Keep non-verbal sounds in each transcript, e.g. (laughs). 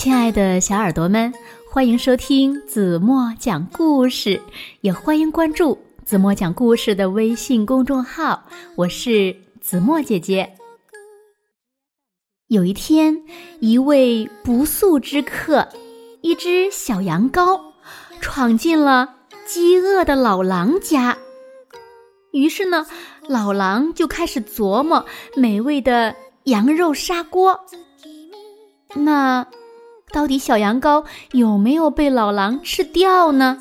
亲爱的小耳朵们，欢迎收听子墨讲故事，也欢迎关注子墨讲故事的微信公众号。我是子墨姐姐。有一天，一位不速之客，一只小羊羔，闯进了饥饿的老狼家。于是呢，老狼就开始琢磨美味的羊肉砂锅。那。到底小羊羔有没有被老狼吃掉呢？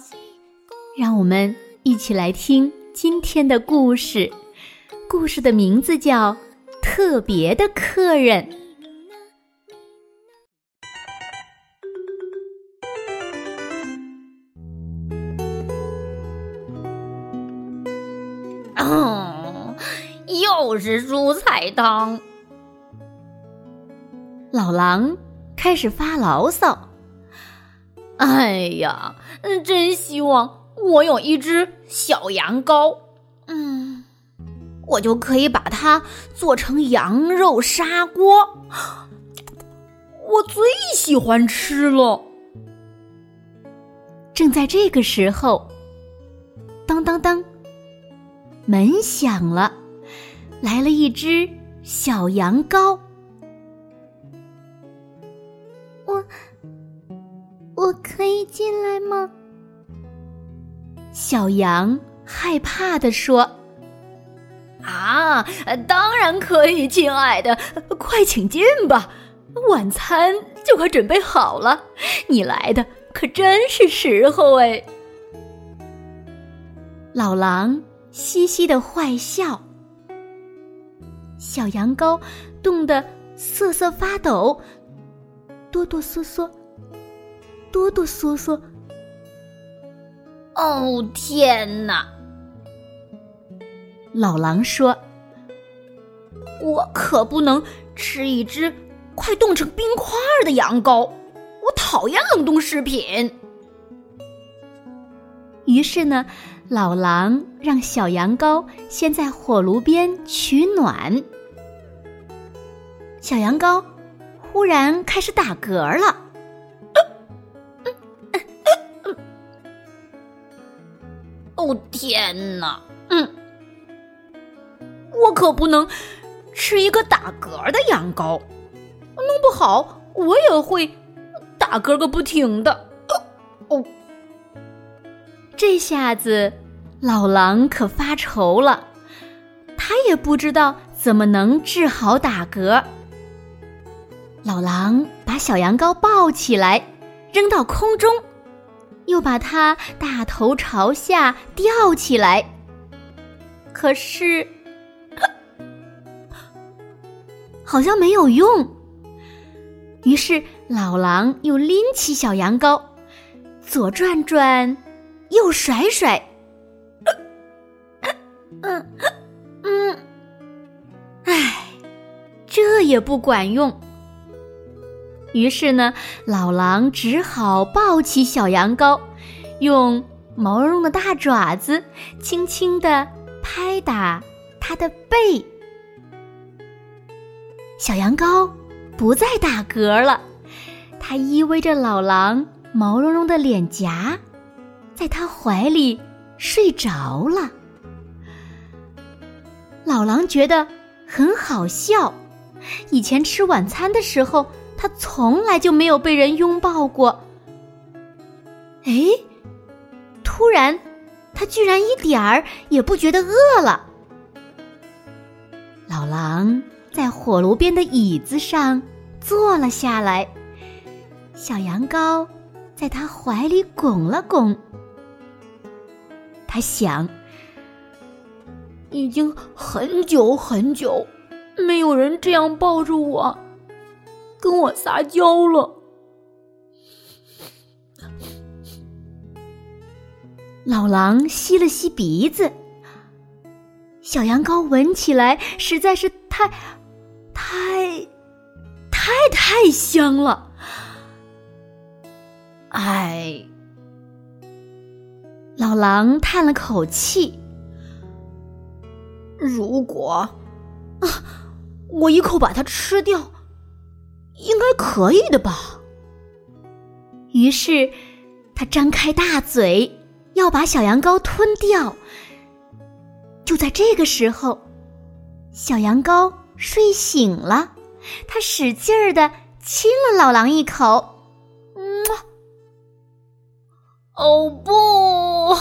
让我们一起来听今天的故事。故事的名字叫《特别的客人》。哦，又是蔬菜汤。老狼。开始发牢骚。哎呀，真希望我有一只小羊羔，嗯，我就可以把它做成羊肉砂锅，我最喜欢吃了。正在这个时候，当当当，门响了，来了一只小羊羔。进来吗？小羊害怕的说：“啊，当然可以，亲爱的，快请进吧，晚餐就快准备好了，你来的可真是时候哎。”老狼嘻嘻的坏笑，小羊羔冻得瑟瑟发抖，哆哆嗦嗦。哆哆嗦嗦。哦天哪！老狼说：“我可不能吃一只快冻成冰块的羊羔，我讨厌冷冻食品。”于是呢，老狼让小羊羔先在火炉边取暖。小羊羔忽然开始打嗝了。哦天哪！嗯，我可不能吃一个打嗝的羊羔，弄不好我也会打嗝个不停的。哦，这下子老狼可发愁了，他也不知道怎么能治好打嗝。老狼把小羊羔抱起来，扔到空中。又把它大头朝下吊起来，可是 (gasps) 好像没有用。于是老狼又拎起小羊羔，左转转，右甩甩，(coughs) 嗯嗯，唉，这也不管用。于是呢，老狼只好抱起小羊羔，用毛茸茸的大爪子轻轻地拍打它的背。小羊羔不再打嗝了，它依偎着老狼毛茸茸的脸颊，在他怀里睡着了。老狼觉得很好笑，以前吃晚餐的时候。他从来就没有被人拥抱过。哎，突然，他居然一点儿也不觉得饿了。老狼在火炉边的椅子上坐了下来，小羊羔在他怀里拱了拱。他想，已经很久很久，没有人这样抱着我。跟我撒娇了。老狼吸了吸鼻子，小羊羔闻起来实在是太、太、太太香了。哎，老狼叹了口气。如果啊，我一口把它吃掉。应该可以的吧？于是，他张开大嘴，要把小羊羔吞掉。就在这个时候，小羊羔睡醒了，它使劲儿的亲了老狼一口。嗯，哦不！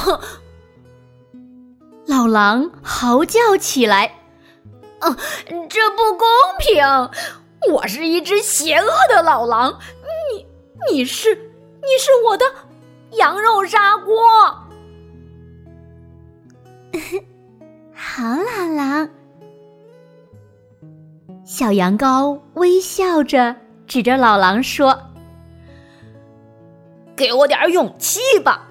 老狼嚎叫起来：“啊，这不公平！我是一只邪恶的老狼，你你是你是我的羊肉砂锅。”好，老狼。小羊羔微笑着指着老狼说：“给我点勇气吧！”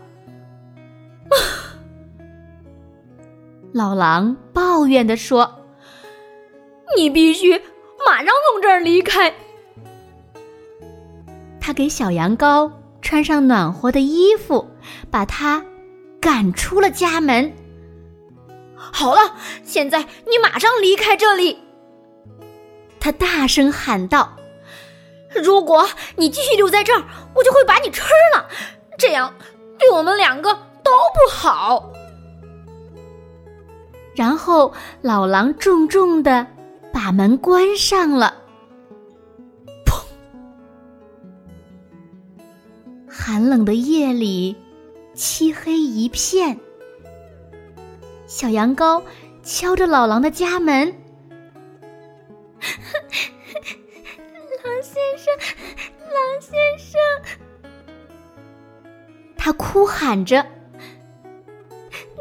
(laughs) 老狼抱怨的说：“你必须马上从这儿离开。”他给小羊羔穿上暖和的衣服，把它赶出了家门。好了，现在你马上离开这里！他大声喊道：“如果你继续留在这儿，我就会把你吃了，这样对我们两个都不好。”然后老狼重重的把门关上了。砰！寒冷的夜里，漆黑一片。小羊羔敲着老狼的家门：“ (laughs) 狼先生，狼先生！”他哭喊着。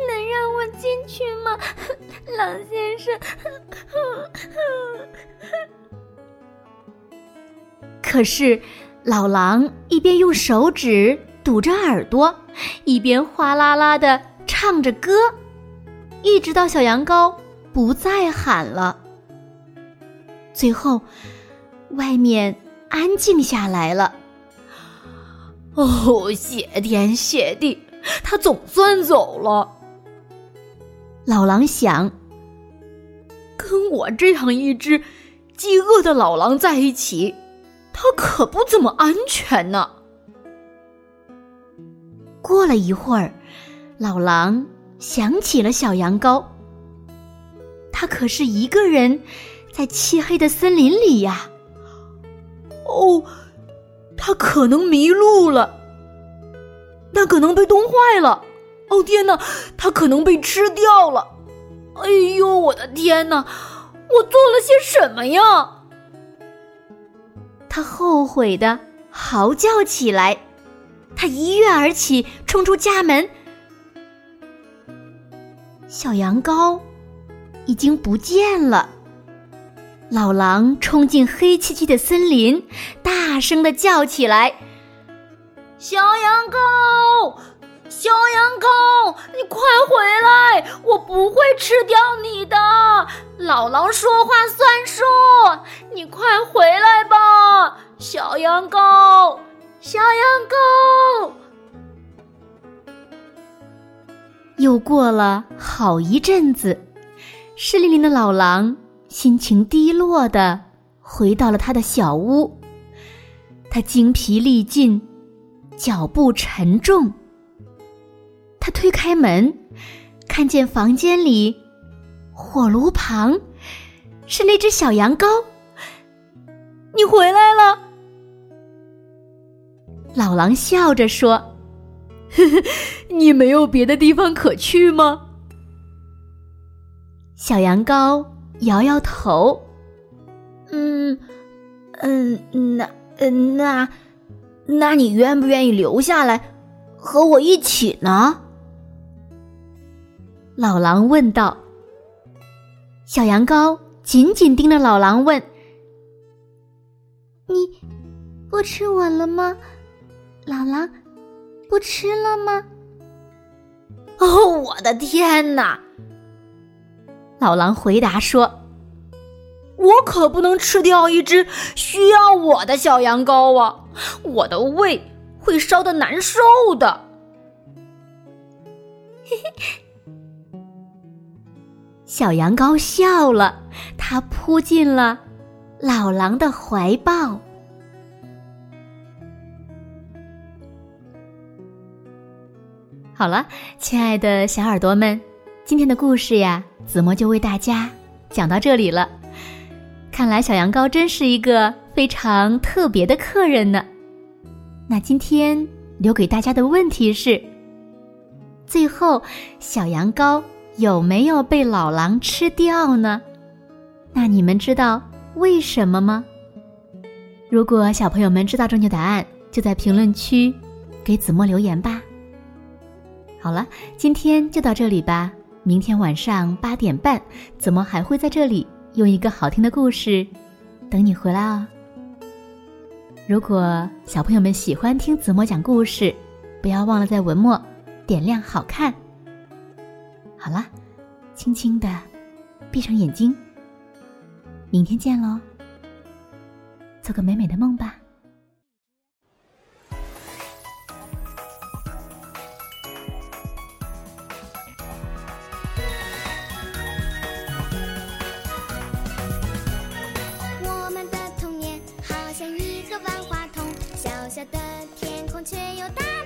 能让我进去吗，(laughs) 狼先生？可是老狼一边用手指堵着耳朵，一边哗啦啦的唱着歌，一直到小羊羔不再喊了。最后，外面安静下来了。(laughs) 哦，谢天谢地，他总算走了。老狼想：“跟我这样一只饥饿的老狼在一起，他可不怎么安全呢。”过了一会儿，老狼想起了小羊羔。他可是一个人在漆黑的森林里呀。哦，他可能迷路了，那可能被冻坏了。哦天哪，它可能被吃掉了！哎呦，我的天哪，我做了些什么呀？他后悔的嚎叫起来，他一跃而起，冲出家门。小羊羔已经不见了。老狼冲进黑漆漆的森林，大声的叫起来：“小羊羔！”小羊羔，你快回来！我不会吃掉你的。老狼说话算数，你快回来吧，小羊羔，小羊羔。又过了好一阵子，湿淋淋的老狼心情低落的回到了他的小屋，他精疲力尽，脚步沉重。他推开门，看见房间里火炉旁是那只小羊羔。你回来了，老狼笑着说：“呵呵，你没有别的地方可去吗？”小羊羔摇摇头：“嗯，嗯，那，嗯，那，那你愿不愿意留下来和我一起呢？”老狼问道：“小羊羔紧紧盯着老狼问：‘你不吃我了吗？老狼不吃了吗？’”哦，我的天哪！老狼回答说：“我可不能吃掉一只需要我的小羊羔啊！我的胃会烧的难受的。”嘿嘿。小羊羔笑了，它扑进了老狼的怀抱。好了，亲爱的小耳朵们，今天的故事呀，子墨就为大家讲到这里了。看来小羊羔真是一个非常特别的客人呢。那今天留给大家的问题是：最后小羊羔有没有被老狼吃掉呢？那你们知道为什么吗？如果小朋友们知道正确答案，就在评论区给子墨留言吧。好了，今天就到这里吧。明天晚上八点半，子墨还会在这里用一个好听的故事等你回来哦。如果小朋友们喜欢听子墨讲故事，不要忘了在文末点亮好看。好了轻轻的闭上眼睛。明天见喽做个美美的梦吧。我们的童年好像一个万花筒小小的天空却又大